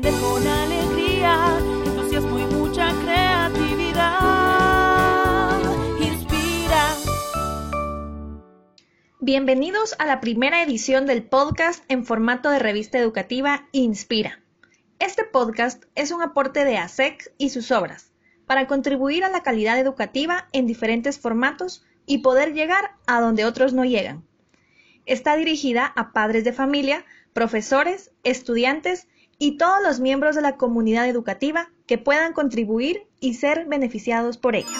con alegría, entusiasmo y mucha creatividad. Inspira. Bienvenidos a la primera edición del podcast en formato de revista educativa Inspira. Este podcast es un aporte de ASEC y sus obras para contribuir a la calidad educativa en diferentes formatos y poder llegar a donde otros no llegan. Está dirigida a padres de familia, profesores, estudiantes y todos los miembros de la comunidad educativa que puedan contribuir y ser beneficiados por ella.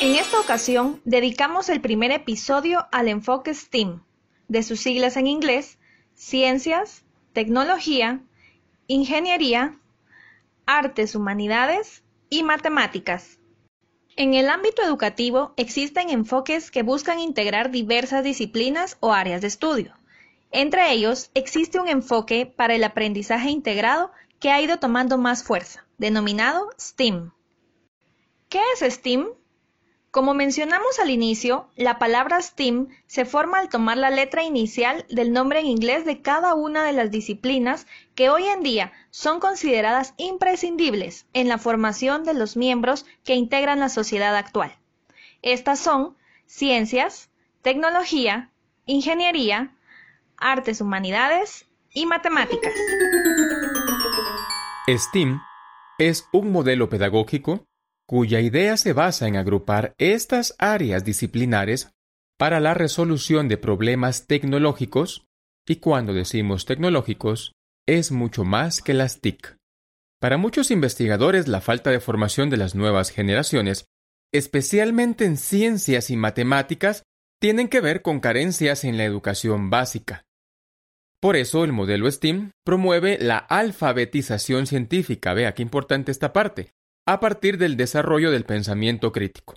En esta ocasión dedicamos el primer episodio al enfoque STEAM, de sus siglas en inglés, Ciencias, Tecnología, Ingeniería, Artes, Humanidades y Matemáticas. En el ámbito educativo existen enfoques que buscan integrar diversas disciplinas o áreas de estudio. Entre ellos existe un enfoque para el aprendizaje integrado que ha ido tomando más fuerza, denominado STEAM. ¿Qué es STEAM? Como mencionamos al inicio, la palabra STEAM se forma al tomar la letra inicial del nombre en inglés de cada una de las disciplinas que hoy en día son consideradas imprescindibles en la formación de los miembros que integran la sociedad actual. Estas son ciencias, tecnología, ingeniería, artes humanidades y matemáticas. STEAM es un modelo pedagógico cuya idea se basa en agrupar estas áreas disciplinares para la resolución de problemas tecnológicos, y cuando decimos tecnológicos, es mucho más que las TIC. Para muchos investigadores, la falta de formación de las nuevas generaciones, especialmente en ciencias y matemáticas, tienen que ver con carencias en la educación básica. Por eso el modelo STEAM promueve la alfabetización científica. Vea qué importante esta parte a partir del desarrollo del pensamiento crítico.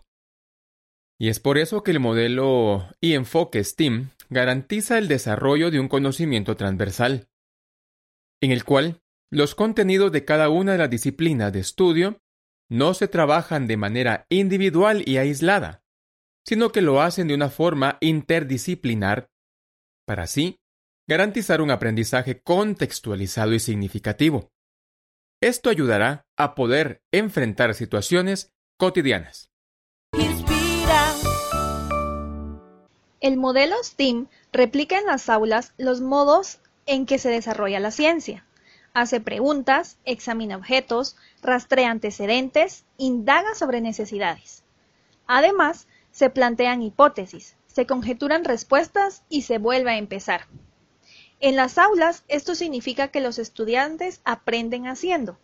Y es por eso que el modelo y enfoque STEAM garantiza el desarrollo de un conocimiento transversal, en el cual los contenidos de cada una de las disciplinas de estudio no se trabajan de manera individual y aislada, sino que lo hacen de una forma interdisciplinar, para así garantizar un aprendizaje contextualizado y significativo. Esto ayudará a poder enfrentar situaciones cotidianas. Inspira. El modelo STEAM replica en las aulas los modos en que se desarrolla la ciencia. Hace preguntas, examina objetos, rastrea antecedentes, indaga sobre necesidades. Además, se plantean hipótesis, se conjeturan respuestas y se vuelve a empezar. En las aulas, esto significa que los estudiantes aprenden haciendo.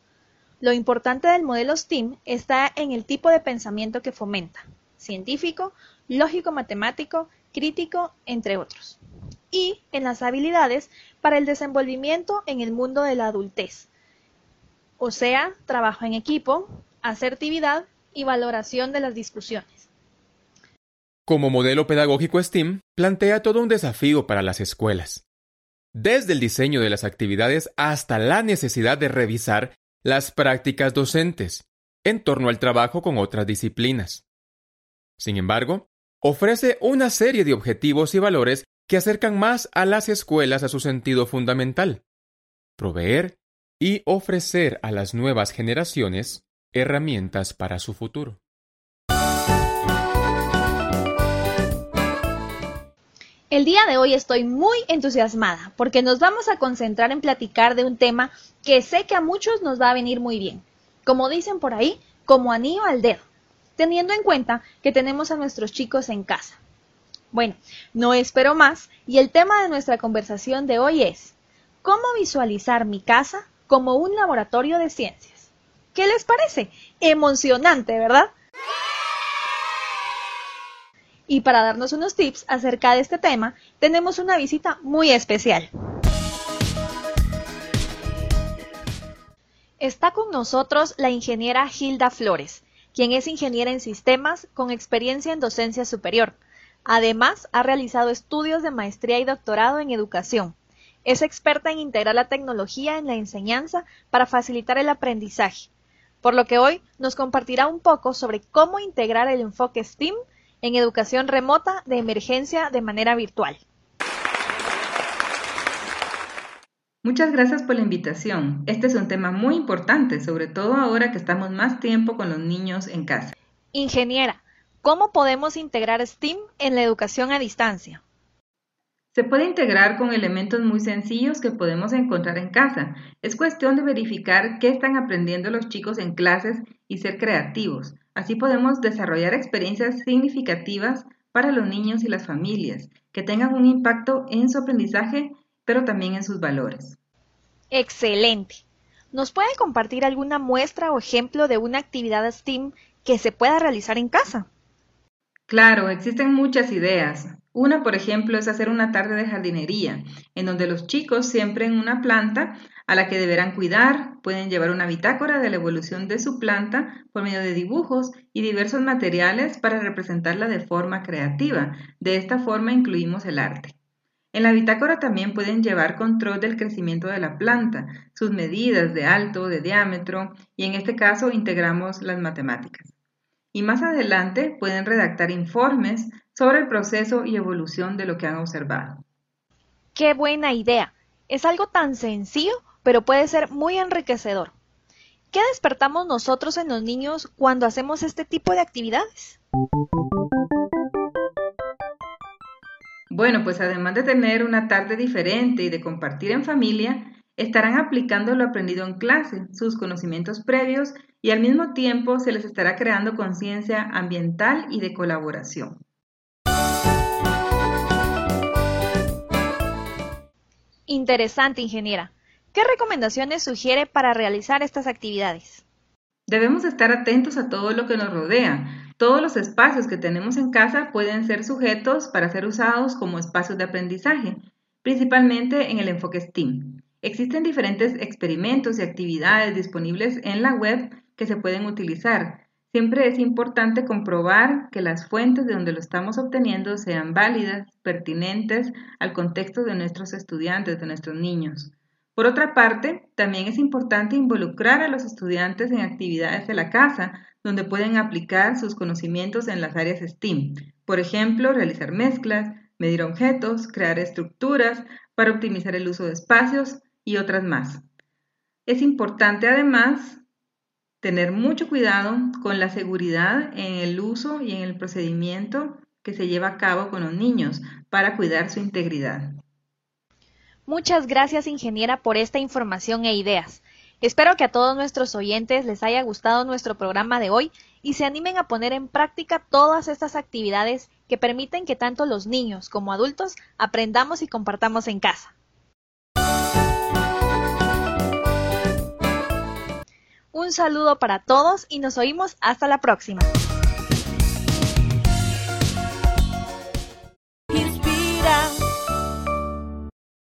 Lo importante del modelo STEAM está en el tipo de pensamiento que fomenta, científico, lógico-matemático, crítico, entre otros. Y en las habilidades para el desenvolvimiento en el mundo de la adultez, o sea, trabajo en equipo, asertividad y valoración de las discusiones. Como modelo pedagógico STEAM, plantea todo un desafío para las escuelas desde el diseño de las actividades hasta la necesidad de revisar las prácticas docentes en torno al trabajo con otras disciplinas. Sin embargo, ofrece una serie de objetivos y valores que acercan más a las escuelas a su sentido fundamental, proveer y ofrecer a las nuevas generaciones herramientas para su futuro. El día de hoy estoy muy entusiasmada porque nos vamos a concentrar en platicar de un tema que sé que a muchos nos va a venir muy bien. Como dicen por ahí, como anillo al dedo, teniendo en cuenta que tenemos a nuestros chicos en casa. Bueno, no espero más y el tema de nuestra conversación de hoy es ¿Cómo visualizar mi casa como un laboratorio de ciencias? ¿Qué les parece? Emocionante, ¿verdad? Y para darnos unos tips acerca de este tema, tenemos una visita muy especial. Está con nosotros la ingeniera Hilda Flores, quien es ingeniera en sistemas con experiencia en docencia superior. Además, ha realizado estudios de maestría y doctorado en educación. Es experta en integrar la tecnología en la enseñanza para facilitar el aprendizaje, por lo que hoy nos compartirá un poco sobre cómo integrar el enfoque STEAM en educación remota de emergencia de manera virtual. Muchas gracias por la invitación. Este es un tema muy importante, sobre todo ahora que estamos más tiempo con los niños en casa. Ingeniera, ¿cómo podemos integrar STEAM en la educación a distancia? Se puede integrar con elementos muy sencillos que podemos encontrar en casa. Es cuestión de verificar qué están aprendiendo los chicos en clases y ser creativos. Así podemos desarrollar experiencias significativas para los niños y las familias, que tengan un impacto en su aprendizaje, pero también en sus valores. Excelente. ¿Nos puede compartir alguna muestra o ejemplo de una actividad STEAM que se pueda realizar en casa? Claro, existen muchas ideas. Una, por ejemplo, es hacer una tarde de jardinería, en donde los chicos siembren una planta a la que deberán cuidar, pueden llevar una bitácora de la evolución de su planta por medio de dibujos y diversos materiales para representarla de forma creativa. De esta forma incluimos el arte. En la bitácora también pueden llevar control del crecimiento de la planta, sus medidas de alto, de diámetro y en este caso integramos las matemáticas. Y más adelante pueden redactar informes sobre el proceso y evolución de lo que han observado. ¡Qué buena idea! Es algo tan sencillo, pero puede ser muy enriquecedor. ¿Qué despertamos nosotros en los niños cuando hacemos este tipo de actividades? Bueno, pues además de tener una tarde diferente y de compartir en familia, estarán aplicando lo aprendido en clase, sus conocimientos previos y al mismo tiempo se les estará creando conciencia ambiental y de colaboración. Interesante, ingeniera. ¿Qué recomendaciones sugiere para realizar estas actividades? Debemos estar atentos a todo lo que nos rodea. Todos los espacios que tenemos en casa pueden ser sujetos para ser usados como espacios de aprendizaje, principalmente en el enfoque STEAM. Existen diferentes experimentos y actividades disponibles en la web que se pueden utilizar. Siempre es importante comprobar que las fuentes de donde lo estamos obteniendo sean válidas, pertinentes al contexto de nuestros estudiantes, de nuestros niños. Por otra parte, también es importante involucrar a los estudiantes en actividades de la casa, donde pueden aplicar sus conocimientos en las áreas STEAM. Por ejemplo, realizar mezclas, medir objetos, crear estructuras para optimizar el uso de espacios y otras más. Es importante además tener mucho cuidado con la seguridad en el uso y en el procedimiento que se lleva a cabo con los niños para cuidar su integridad. Muchas gracias, ingeniera, por esta información e ideas. Espero que a todos nuestros oyentes les haya gustado nuestro programa de hoy y se animen a poner en práctica todas estas actividades que permiten que tanto los niños como adultos aprendamos y compartamos en casa. Un saludo para todos y nos oímos hasta la próxima.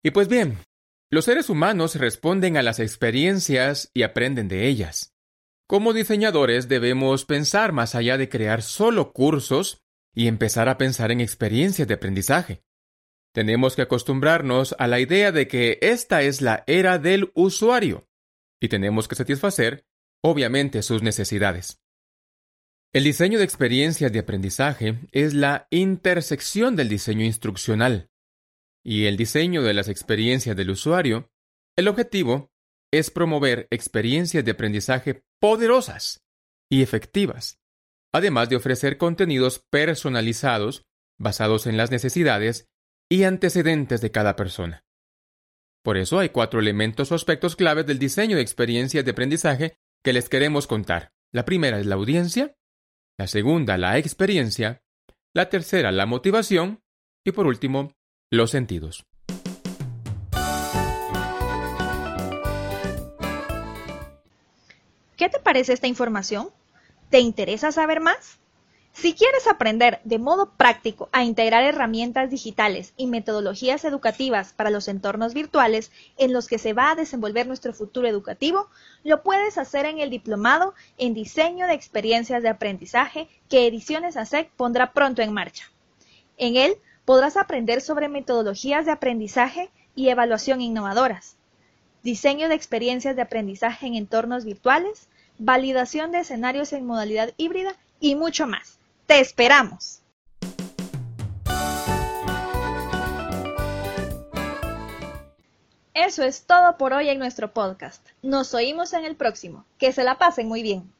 Y pues bien, los seres humanos responden a las experiencias y aprenden de ellas. Como diseñadores debemos pensar más allá de crear solo cursos y empezar a pensar en experiencias de aprendizaje. Tenemos que acostumbrarnos a la idea de que esta es la era del usuario y tenemos que satisfacer, obviamente, sus necesidades. El diseño de experiencias de aprendizaje es la intersección del diseño instruccional y el diseño de las experiencias del usuario. El objetivo es promover experiencias de aprendizaje poderosas y efectivas, además de ofrecer contenidos personalizados basados en las necesidades y antecedentes de cada persona. Por eso hay cuatro elementos o aspectos claves del diseño de experiencias de aprendizaje que les queremos contar. La primera es la audiencia, la segunda la experiencia, la tercera la motivación y por último los sentidos. ¿Qué te parece esta información? ¿Te interesa saber más? Si quieres aprender de modo práctico a integrar herramientas digitales y metodologías educativas para los entornos virtuales en los que se va a desenvolver nuestro futuro educativo, lo puedes hacer en el diplomado en diseño de experiencias de aprendizaje que Ediciones ASEC pondrá pronto en marcha. En él podrás aprender sobre metodologías de aprendizaje y evaluación innovadoras, diseño de experiencias de aprendizaje en entornos virtuales, validación de escenarios en modalidad híbrida y mucho más. ¡Te esperamos! Eso es todo por hoy en nuestro podcast. Nos oímos en el próximo. Que se la pasen muy bien.